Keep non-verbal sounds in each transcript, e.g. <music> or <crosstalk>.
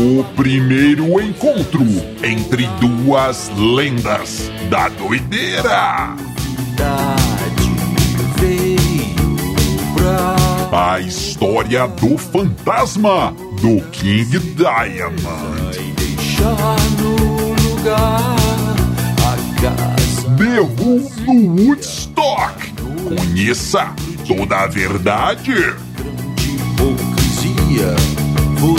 O primeiro encontro entre duas lendas da doideira. A história do fantasma do King Diamond. Who no Woodstock. Conheça toda a verdade.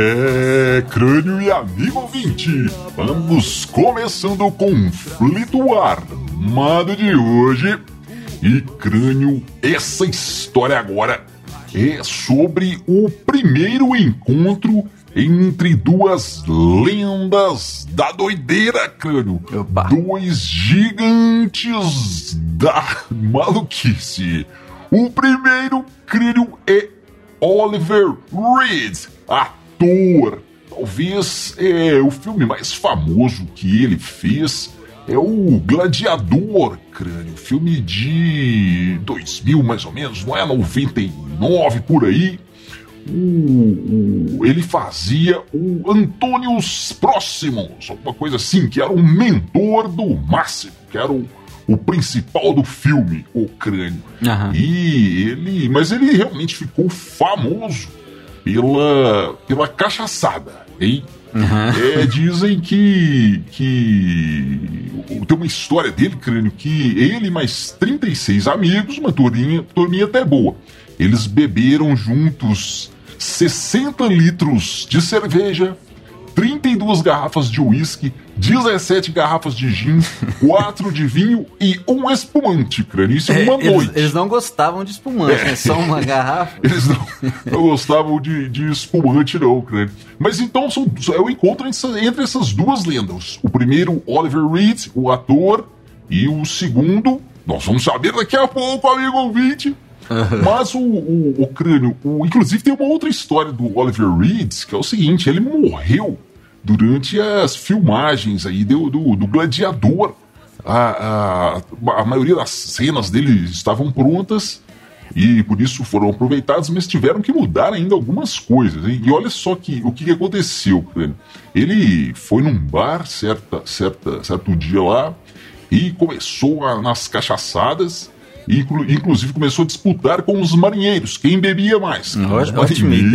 É, crânio e amigo ouvinte, vamos começando o conflito armado de hoje. E crânio, essa história agora é sobre o primeiro encontro entre duas lendas da doideira, crânio. Opa. Dois gigantes da maluquice. O primeiro crânio é Oliver Reed, ator. Talvez é o filme mais famoso que ele fez é o Gladiador, crânio, filme de 2000 mais ou menos, não é 99 por aí. O, o- ele fazia o Antônios Próximos, alguma coisa assim, que era o mentor do Máximo, que era o, o principal do filme, o crânio. Aham. E ele. Mas ele realmente ficou famoso pela, pela cachaçada, hein? É, dizem que, que tem uma história dele, crânio, que ele e mais 36 amigos, uma turminha, turminha até boa, eles beberam juntos 60 litros de cerveja, 32 garrafas de uísque, 17 garrafas de gin, <laughs> 4 de vinho e um espumante, crânio. É, uma eles, noite. eles não gostavam de espumante, né? Só uma <laughs> garrafa. Eles não, não gostavam de, de espumante, não, crânio. Mas então são, é o encontro entre, entre essas duas lendas. O primeiro, Oliver Reed, o ator, e o segundo, nós vamos saber daqui a pouco, amigo ouvinte. Mas o, o, o crânio, o- inclusive tem uma outra história do Oliver Reed, que é o seguinte: ele morreu durante as filmagens aí do, do, do Gladiador. A, a, a maioria das cenas dele estavam prontas e por isso foram aproveitadas, mas tiveram que mudar ainda algumas coisas. hein? E olha só que, o que aconteceu. Ele foi num bar certa, certa, certo dia lá e começou a- nas cachaçadas. E inclu- inclusive começou a disputar com os marinheiros, quem bebia mais. Os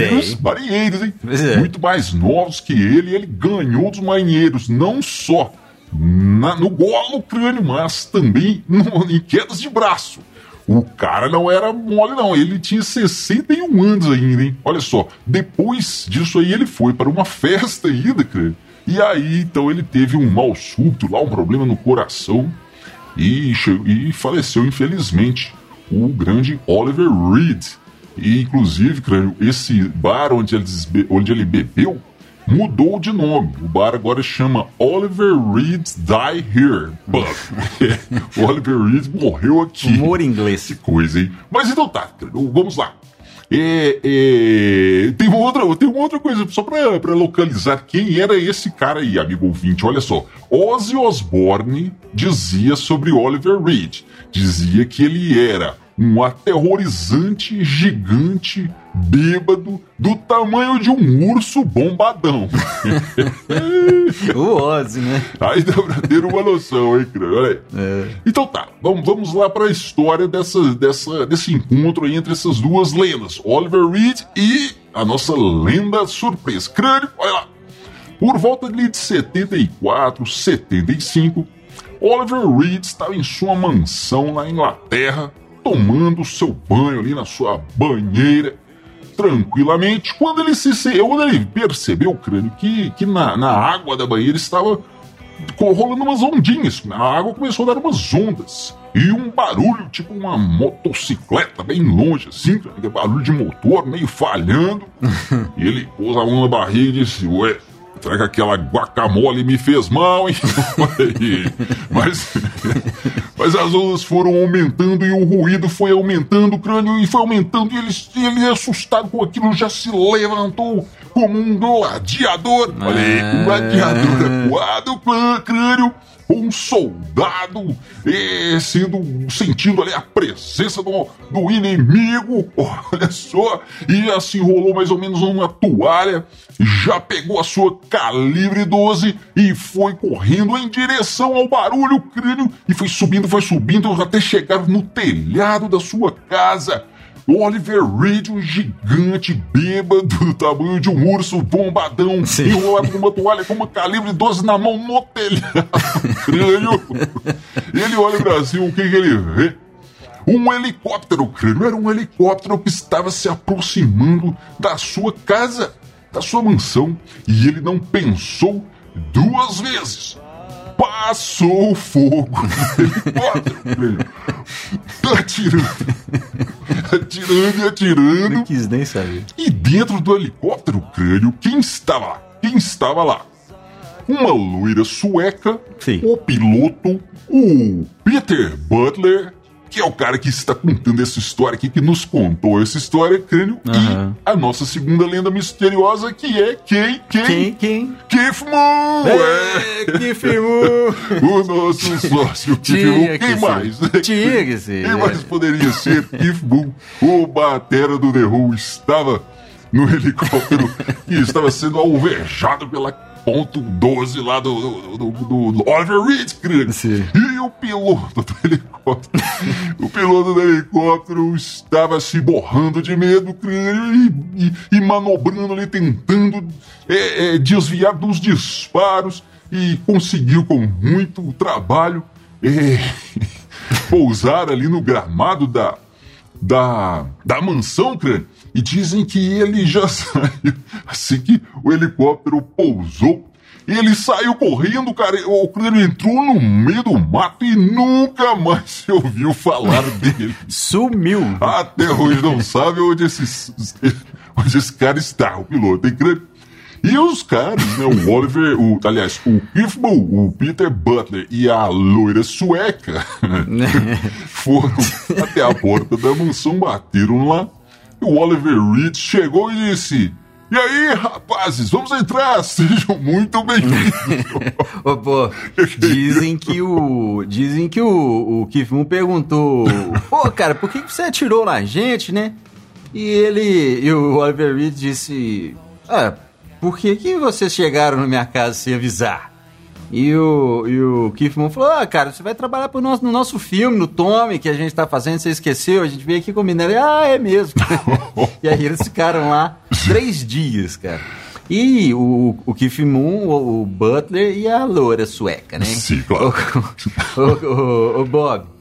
marinheiros, marinheiros, hein? É. Muito mais novos que ele, ele ganhou dos marinheiros, não só na- no golo crânio, mas também <laughs> no- em quedas de braço. O cara não era mole, não. Ele tinha 61 anos ainda, hein? Olha só. Depois disso aí, ele foi para uma <laughs> festa ainda, crânio. E aí, então, ele teve um mal súbito lá, um problema no coração. E, e faleceu, infelizmente, o grande Oliver Reed. E, inclusive, esse bar onde ele, onde ele bebeu mudou de nome. O bar agora chama Oliver Reed's Die Here Pub. <laughs> o Oliver Reed morreu aqui. Humor inglês. Que coisa, hein? Mas então tá, vamos lá. Tem, uma outra, tem uma outra coisa, só pra, pra localizar quem era esse cara aí, amigo ouvinte. Olha só. Ozzy Osbourne dizia sobre Oliver Reed. Dizia que ele era um aterrorizante gigante bêbado do tamanho de um urso bombadão. <laughs> O Ozzy, né? Aí dá pra ter uma noção, hein, crânio? Olha aí. Então tá, vamos, vamos lá para a história dessa, dessa, desse encontro aí entre essas duas lendas, Oliver Reed e a nossa lenda surpresa. Crânio, olha lá. Por volta de 74, 75, Oliver Reed estava em sua mansão na Inglaterra tomando seu banho ali na sua banheira, tranquilamente, quando ele se quando ele percebeu o crânio que, que na, na água da banheira estava rolando umas ondinhas. A água começou a dar umas ondas. E um barulho, tipo uma motocicleta bem longe, assim, barulho de motor meio falhando. <laughs> e ele pôs a mão na barriga e disse: Ué, será que aquela guacamole me fez mal, hein? <laughs> mas, mas as ondas foram aumentando e o ruído foi aumentando, o crânio e foi aumentando. E ele, ele assustado com aquilo, já se levantou como um gladiador. Olha aí, um gladiador acuado, crânio um soldado e sendo sentindo ali a presença do, do inimigo, <laughs> olha só, e assim rolou mais ou menos uma toalha, já pegou a sua calibre 12 e foi correndo em direção ao barulho crânio e foi subindo, foi subindo até chegar no telhado da sua casa. Oliver Reed, um gigante bêbado do tamanho de um urso bombadão, Sim. enrolado com uma toalha com uma calibre 12 na mão no telhado. <laughs> Ele olha para cima, o que, que ele vê? Um helicóptero, crânio. Era um helicóptero que estava se aproximando da sua casa, da sua mansão. E ele não pensou duas vezes passou fogo no helicóptero. Tá atirando. <laughs> Atirando e atirando. Não quis nem saber. E dentro do helicóptero, crânio, quem estava lá? Quem estava lá? Uma loira sueca, Sim. o piloto, o Peter Butler que é o cara que está contando essa história aqui, que nos contou essa história, Crânio, uhum. e a nossa segunda lenda misteriosa, que é quem? Quem? Quem? Quem? Keith Moon! É, é. Keith Moon! <laughs> o nosso sócio Keith Moon. Quem mais? Tinha que ser. Quem mais poderia ser Keith Moon? O batera do The Who estava no helicóptero e estava sendo alvejado pela ponto 12 lá do, do, do, do Oliver Reed, E o piloto do helicóptero, o piloto do helicóptero estava se borrando de medo, e, e, e manobrando ali, tentando é, é, desviar dos disparos. E conseguiu com muito trabalho é, <laughs> pousar ali no gramado da, da, da mansão, crânio. E dizem que ele já <laughs> saiu. Assim que o helicóptero pousou, ele saiu correndo, cara. O crânio entrou no meio do mato e nunca mais <laughs> se ouviu falar dele. Sumiu. Até hoje não sabe onde esse, <laughs> onde esse cara está, o piloto. Tem crânio. E os caras, né, o Oliver, o, aliás, o Bull, o Peter Butler e a loira sueca <laughs> foram até a porta da mansão, bateram lá. E o Oliver Reed chegou e disse: e aí, rapazes, vamos entrar, <laughs> sejam muito bem-vindos. <laughs> pô, dizem que o. Dizem que o, o Keith Moon perguntou: Pô, cara, por que você atirou na gente, né? E ele. E o Oliver Reed disse: Ah, por que, que vocês chegaram na minha casa sem avisar? E o, e o Moon falou: Ah, cara, você vai trabalhar pro nosso, no nosso filme, no Tommy, que a gente tá fazendo, você esqueceu? A gente veio aqui com o minério. Ah, é mesmo. <laughs> e aí eles ficaram lá três dias, cara. E o, o Keith Moon, o, o Butler e a loura sueca, né? Sim, claro. <laughs> O, o, o Bob.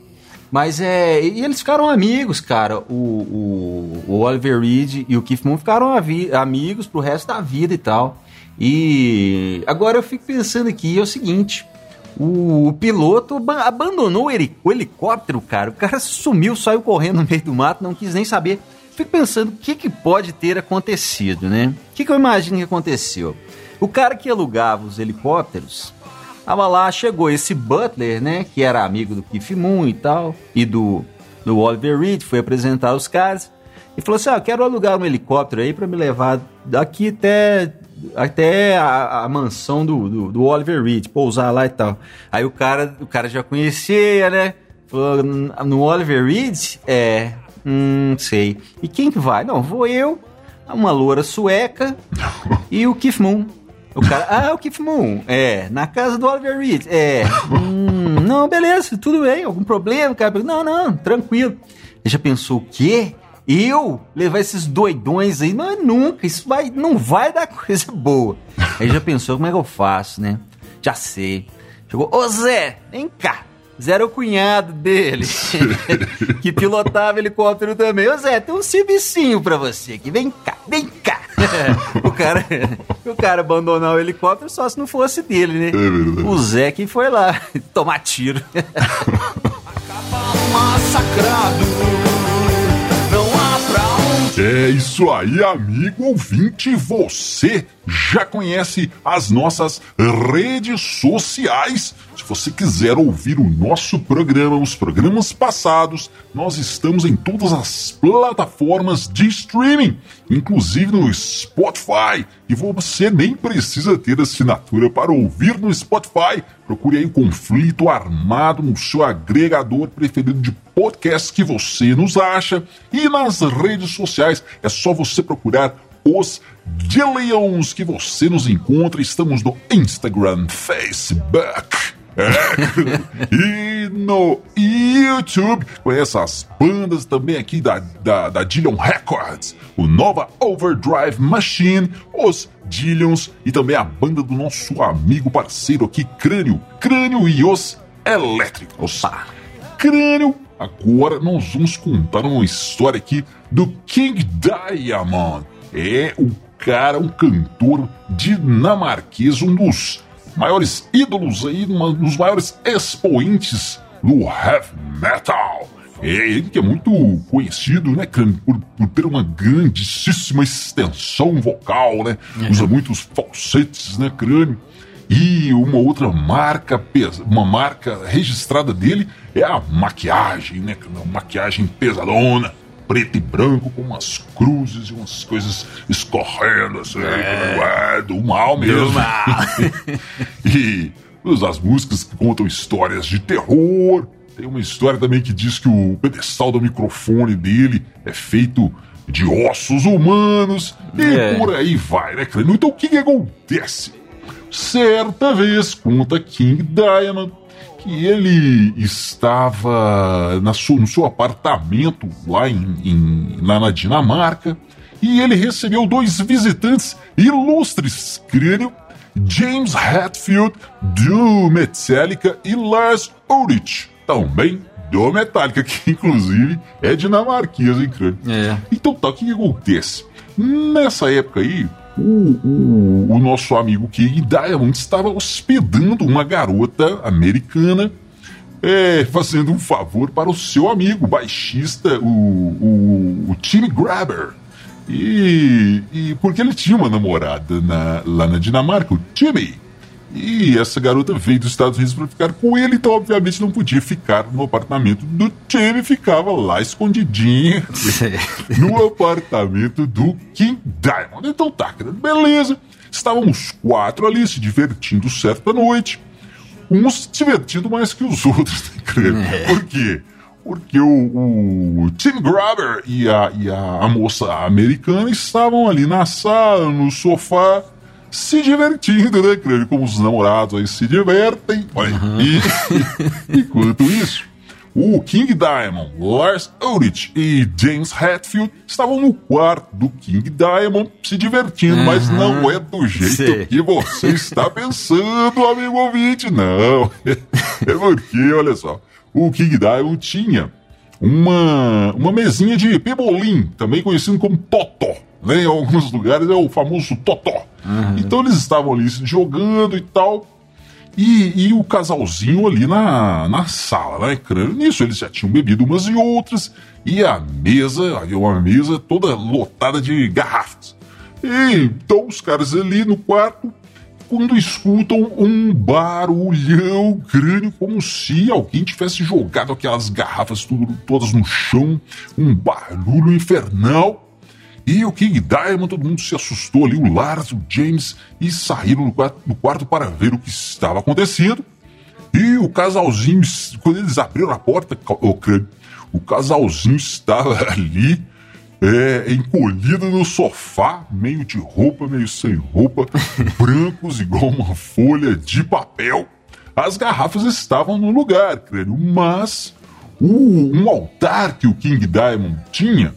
Mas é. E eles ficaram amigos, cara. O, o, o Oliver Reed e o Keith Moon ficaram amigos pro resto da vida e tal. E agora eu fico pensando aqui, é o seguinte. O, o piloto abandonou o helicóptero, cara. O cara sumiu, saiu correndo no meio do mato, não quis nem saber. Fico pensando o que, que pode ter acontecido, né? O que, que eu imagino que aconteceu? O cara que alugava os helicópteros Tava lá, chegou esse Butler, né? Que era amigo do Keith Moon e tal, e do, do Oliver Reed, foi apresentar os caras. E falou assim: Ah, eu quero alugar um helicóptero aí para me levar daqui até, até a, a mansão do, do, do, Oliver Reed, pousar lá e tal. Aí o cara, o cara já conhecia, né? Falou: No Oliver Reed? É, hum, sei. E quem que vai? Não, vou eu, uma loura sueca <laughs> e o Keith Moon. O cara, ah, é o Keith Moon. É, na casa do Oliver Reed. É, hum, não, beleza, tudo bem, algum problema, cara? Não, não, tranquilo. Ele já pensou, o quê? Eu levar esses doidões aí? Não, nunca, isso vai, não vai dar coisa boa. Aí já pensou, como é que eu faço, né? Já sei. Chegou, ô Zé, vem cá. Zé era o cunhado dele, <laughs> que pilotava helicóptero também. Ô Zé, tem um servicinho pra você aqui, vem cá, vem cá. <laughs> o, cara, o cara abandonar o helicóptero só se não fosse dele, né? É o Zé que foi lá <laughs> tomar tiro. Acaba massacrado é isso aí, amigo ouvinte. Você já conhece as nossas redes sociais? Se você quiser ouvir o nosso programa, os programas passados, nós estamos em todas as plataformas de streaming, inclusive no Spotify. E você nem precisa ter assinatura para ouvir no Spotify. Procure aí o Conflito Armado no seu agregador preferido de podcast que você nos acha. E nas redes sociais é só você procurar os Dillions que você nos encontra. Estamos no Instagram, Facebook. É. <laughs> e no YouTube, conheça as bandas também aqui da, da, da Dillion Records, o Nova Overdrive Machine, os Dillions e também a banda do nosso amigo parceiro aqui, Crânio, Crânio e os Elétricos. Crânio, agora nós vamos contar uma história aqui do King Diamond. É o cara, um cantor dinamarquês, um dos maiores ídolos aí, um dos maiores expoentes do heavy metal. É ele que é muito conhecido, né, por, por ter uma grandíssima extensão vocal, né? Uhum. Usa muitos falsetes, né, crânio. E uma outra marca, uma marca registrada dele é a maquiagem, né? Uma maquiagem pesadona preto e branco com umas cruzes e umas coisas escorrendo assim, é. é do mal mesmo. Do mal. <laughs> e as músicas que contam histórias de terror. Tem uma história também que diz que o pedestal do microfone dele é feito de ossos humanos e é. por aí vai, né, Então o que, que acontece? Certa vez, conta King Diamond, que ele estava na sua, no seu apartamento lá, em, em, lá na Dinamarca e ele recebeu dois visitantes ilustres, crânio, James Hetfield do Metallica e Lars Ulrich, também do Metallica, <laughs> que inclusive é dinamarquês, hein? É. Então tá, o que, que acontece? Nessa época aí, o, o, o nosso amigo King Diamond estava hospedando uma garota americana é, fazendo um favor para o seu amigo baixista, o, o, o Tim Grabber. E, e, porque ele tinha uma namorada na, lá na Dinamarca, o Timmy. E essa garota veio dos Estados Unidos para ficar com ele, então obviamente não podia ficar no apartamento do Timmy, ficava lá escondidinha <laughs> no apartamento do King Diamond. Então tá, beleza. Estávamos quatro ali se divertindo certa noite. Uns se divertindo mais que os <laughs> outros, né, é. Por quê? Porque o, o Tim Grabber e, a, e a, a moça americana estavam ali na sala, no sofá, se divertindo, né, Crânio? Como os namorados aí se divertem. Olha, uhum. e, <laughs> enquanto isso, o King Diamond, Lars Ulrich e James Hetfield estavam no quarto do King Diamond se divertindo, uhum. mas não é do jeito Sim. que você está pensando, amigo ouvinte, não. <laughs> É porque, olha só, o King Diamond tinha uma, uma mesinha de pebolim, também conhecido como totó. Né? Em alguns lugares é o famoso totó. Uhum. Então eles estavam ali jogando e tal. E, e o casalzinho ali na, na sala, né? Nisso eles já tinham bebido umas e outras. E a mesa, uma mesa toda lotada de garrafas. E, então os caras ali no quarto, quando escutam um barulhão crânio, como se alguém tivesse jogado aquelas garrafas tudo, todas no chão, um barulho infernal. E o King Diamond, todo mundo se assustou ali, o Lars, o James, e saíram no quarto, quarto para ver o que estava acontecendo. E o casalzinho, quando eles abriram a porta, o, o casalzinho estava <laughs> ali, é, encolhido no sofá, meio de roupa, meio sem roupa, <laughs> brancos igual uma folha de papel. As garrafas estavam no lugar, crânio, mas o, um altar que o King Diamond tinha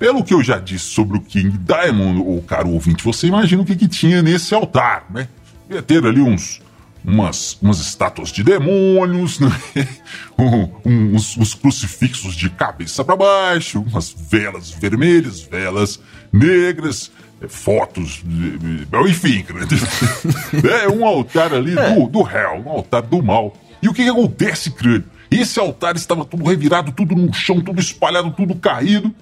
pelo que eu já disse sobre o King Diamond, o caro ouvinte, você imagina o que, que tinha nesse altar, né? Ia ter ali uns, umas, umas estátuas de demônios, né? <laughs> um, uns, uns, crucifixos de cabeça para baixo, umas velas vermelhas, velas negras, é, fotos, enfim, <laughs> é um altar ali do, do réu, um altar do mal. E o que, que acontece, crânio? Esse altar estava tudo revirado, tudo no chão, tudo espalhado, tudo caído.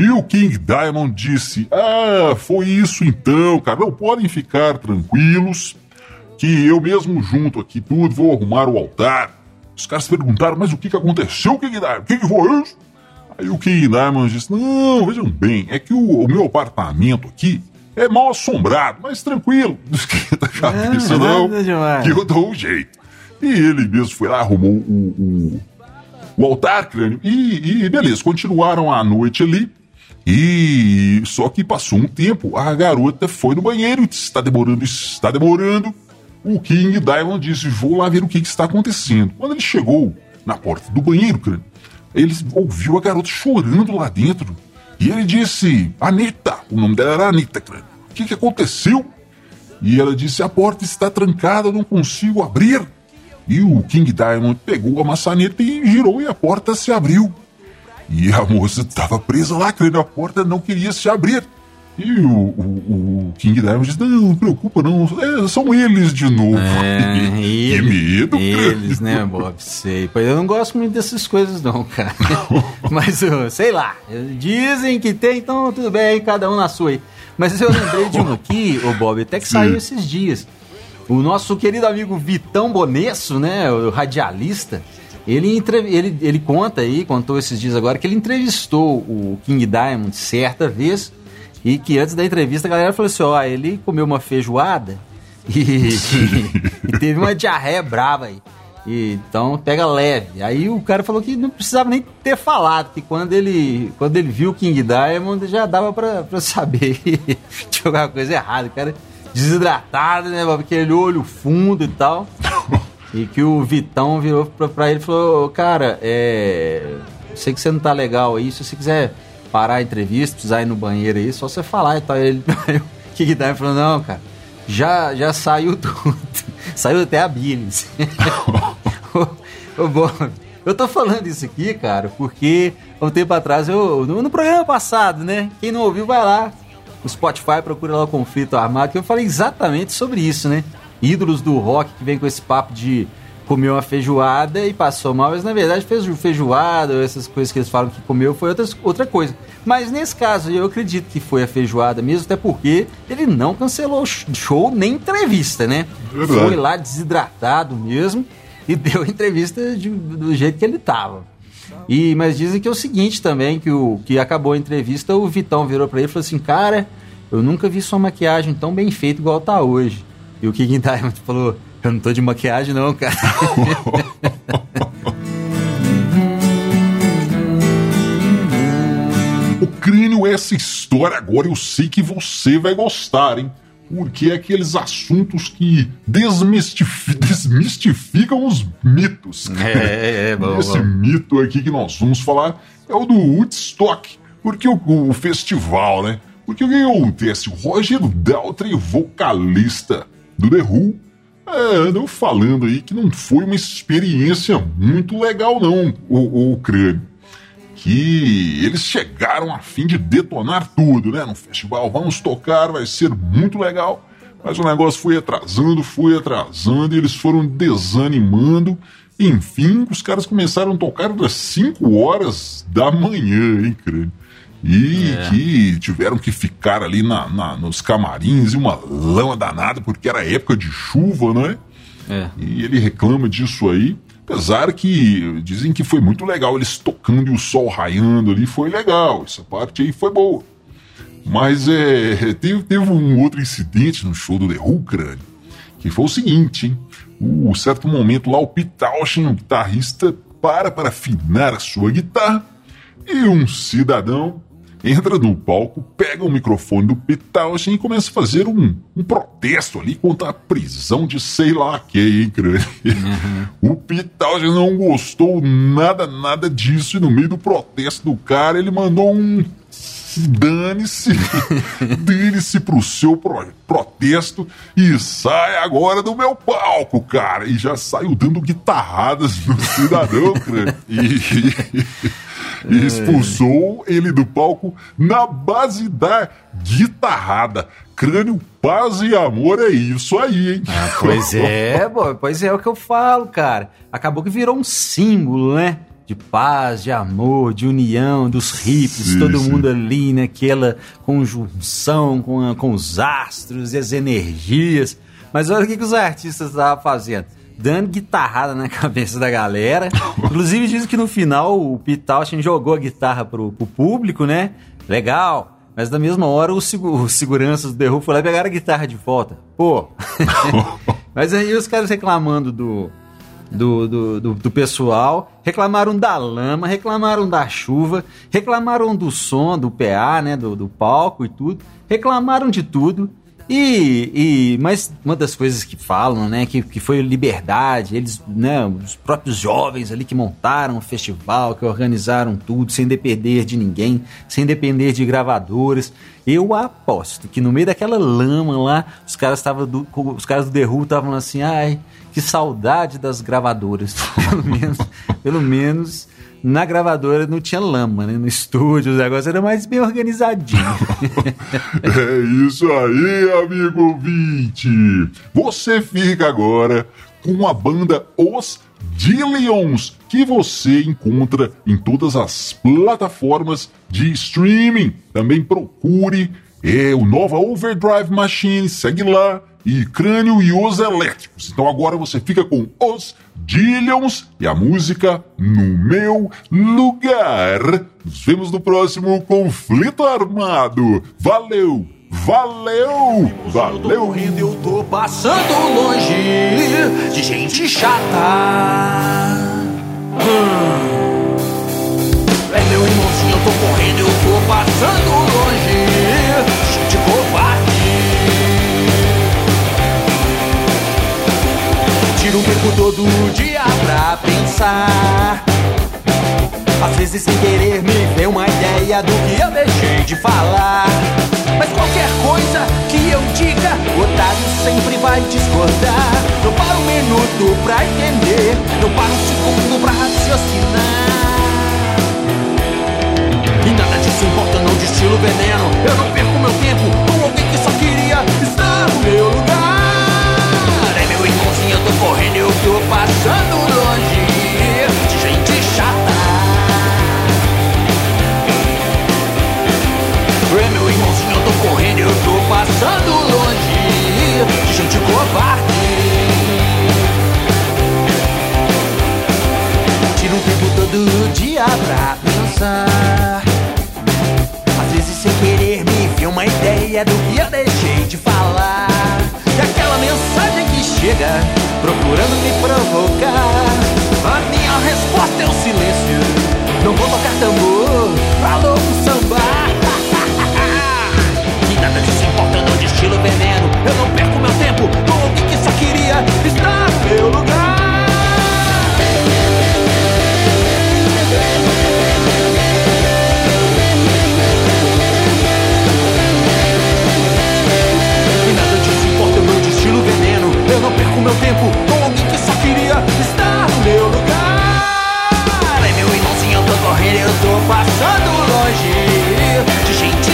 E o King Diamond disse: Ah, foi isso então, cara. Não podem ficar tranquilos que eu mesmo junto aqui tudo, vou arrumar o altar. Os caras perguntaram, mas o que, que aconteceu, King Diamond? O que, que foi isso? Aí o King Diamond disse, não, vejam bem, é que o, o meu apartamento aqui é mal assombrado, mas tranquilo, <laughs> da cabeça não, não que eu dou um jeito. E ele mesmo foi lá, arrumou o, o, o altar crânio e, e beleza, continuaram a noite ali. E só que passou um tempo, a garota foi no banheiro, está demorando, está demorando o King Diamond disse: Vou lá ver o que, que, está acontecendo. Quando ele chegou na porta do banheiro, cara, ele ouviu a garota chorando lá dentro. E ele disse: Anitta, o nome dela era Anitta, cara. O que, que aconteceu? E ela disse: A porta está trancada, não consigo abrir. E o King Diamond pegou a maçaneta e girou e a porta se abriu. E a moça estava presa lá, crendo a porta não queria se abrir. E o, o, o King Diamond diz: Não, não preocupa, não. É, são eles de novo. É, e, <laughs> que medo, Eles, cara. né, Bob? Sei. Pois eu não gosto muito dessas coisas, não, cara. <laughs> Mas, sei lá. Dizem que tem, então tudo bem, cada um na sua aí. Mas eu lembrei de um aqui, o Bob, até que Sim. saiu esses dias. O nosso querido amigo Vitão Bonesso, né, o radialista, ele, ele, ele conta aí, contou esses dias agora, que ele entrevistou o King Diamond certa vez e que antes da entrevista a galera falou assim: ó, ele comeu uma feijoada e, <laughs> e, e teve uma diarreia brava aí. E, então pega leve. Aí o cara falou que não precisava nem ter falado, que quando ele, quando ele viu o King Diamond já dava pra, pra saber <laughs> que tinha alguma coisa errada. O cara desidratado, né? Aquele olho fundo e tal. E que o Vitão virou pra, pra ele e falou: Cara, é. Sei que você não tá legal aí, se você quiser parar a entrevista, precisar ir no banheiro aí, só você falar e tal. Ele, <laughs> o que que dá? Ele falou, não, cara, já, já saiu tudo. <laughs> saiu até a Billings. <laughs> Bom, eu tô falando isso aqui, cara, porque um tempo atrás, eu no, no, programa passado, né? Quem não ouviu, vai lá. No Spotify, procura lá o Conflito Armado, que eu falei exatamente sobre isso, né? Ídolos do rock que vem com esse papo de comeu uma feijoada e passou mal, mas na verdade fez feijoada, essas coisas que eles falam que comeu foi outras, outra coisa. Mas nesse caso eu acredito que foi a feijoada mesmo, até porque ele não cancelou show nem entrevista, né? Verdade. Foi lá desidratado mesmo e <laughs> deu entrevista de, do jeito que ele tava. E, mas dizem que é o seguinte também, que, o, que acabou a entrevista, o Vitão virou para ele e falou assim, cara, eu nunca vi sua maquiagem tão bem feita igual tá hoje. E o King Diamond falou, eu não tô de maquiagem, não, cara. <laughs> o crânio, essa história agora eu sei que você vai gostar, hein? Porque é aqueles assuntos que desmistifi desmistificam os mitos. É, é, é bom, Esse bom. mito aqui que nós vamos falar é o do Woodstock. Porque o, o festival, né? Porque o que acontece? O Roger Daltrey, vocalista do The Who, é, andam falando aí que não foi uma experiência muito legal, não, o, o crânio. Que eles chegaram a fim de detonar tudo, né? No festival, vamos tocar, vai ser muito legal. Mas o negócio foi atrasando, foi atrasando, e eles foram desanimando. Enfim, os caras começaram a tocar às 5 horas da manhã, hein, crânio? E é. que tiveram que ficar ali na, na, nos camarins e uma lama danada, porque era época de chuva, não é? é? E ele reclama disso aí. Apesar que dizem que foi muito legal eles tocando e o sol raiando ali, foi legal. Essa parte aí foi boa. Mas é, <laughs> teve, teve um outro incidente no show do The Who, que foi o seguinte, hein? Um certo momento lá, o Pete Townshend, o guitarrista, para para afinar a sua guitarra e um cidadão entra no palco, pega o microfone do Pete e começa a fazer um, um protesto ali contra a prisão de sei lá quem, hein, uhum. O Pete não gostou nada, nada disso, e no meio do protesto do cara, ele mandou um dane-se, <laughs> dane-se pro seu pro, protesto e sai agora do meu palco, cara. E já saiu dando guitarradas no cidadão, cara. <laughs> E, e expulsou ele do palco na base da guitarrada. Crânio, paz e amor é isso aí, hein? Ah, pois é, <laughs> boy, pois é, é o que eu falo, cara. Acabou que virou um símbolo, né? de paz, de amor, de união dos hippies, sim, todo sim. mundo ali naquela conjunção com, a, com os astros e as energias. Mas olha o que, que os artistas estavam fazendo. Dando guitarrada na <laughs> cabeça da galera. Inclusive dizem que no final o Pitalchin jogou a guitarra pro, pro público, né? Legal. Mas na mesma hora os, os seguranças do The Who foram lá e pegaram a guitarra de volta. Pô! <laughs> Mas aí os caras reclamando do, do, do, do, do, pessoal, reclamaram da lama, reclamaram da chuva, reclamaram do som, do PA, né, do, do palco e tudo, reclamaram de tudo. E, e, mas uma das coisas que falam, né, que, que foi liberdade, eles, né, os próprios jovens ali que montaram o festival, que organizaram tudo, sem depender de ninguém, sem depender de gravadores. Eu aposto que no meio daquela lama lá, os caras estavam os caras do Who estavam assim, ai, que saudade das gravadoras. <laughs> pelo menos, pelo menos na gravadora não tinha lama, né? No estúdio, os negócios eram mais bem organizadinho. <laughs> é isso aí, amigo ouvinte. Você fica agora com a banda Os Dillions, que você encontra em todas as plataformas de streaming. Também procure é, o Nova Overdrive Machine, segue lá e Crânio e os Elétricos. Então agora você fica com os Dillions e a música No Meu Lugar. Nos vemos no próximo Conflito Armado. Valeu! Valeu! Valeu! Eu tô eu tô passando longe de gente chata. Hum. É meu irmãozinho, eu tô correndo, eu tô passando longe O tempo todo dia pra pensar. Às vezes sem querer me vem uma ideia do que eu deixei de falar. Mas qualquer coisa que eu diga, o otário sempre vai discordar. Não para um minuto pra entender, não para um segundo pra raciocinar. E nada disso importa, não destilo veneno. Eu não perco meu tempo com alguém que só queria estar no meu lugar tô correndo, eu tô passando longe de gente chata. É meu irmãozinho, eu tô correndo, eu tô passando longe de gente covarde. Tiro um tempo todo dia pra pensar. Às vezes sem querer me vem uma ideia do que eu deixei de falar chega procurando me provocar. A minha resposta é o silêncio. Não vou tocar tambor pra louco samba. <laughs> E nada disso importa, não destilo veneno. Eu não perco meu tempo com o que só queria estar pelo tempo com alguém que só queria estar no meu lugar. É meu irmãozinho, eu tô correndo, eu tô passando longe de gente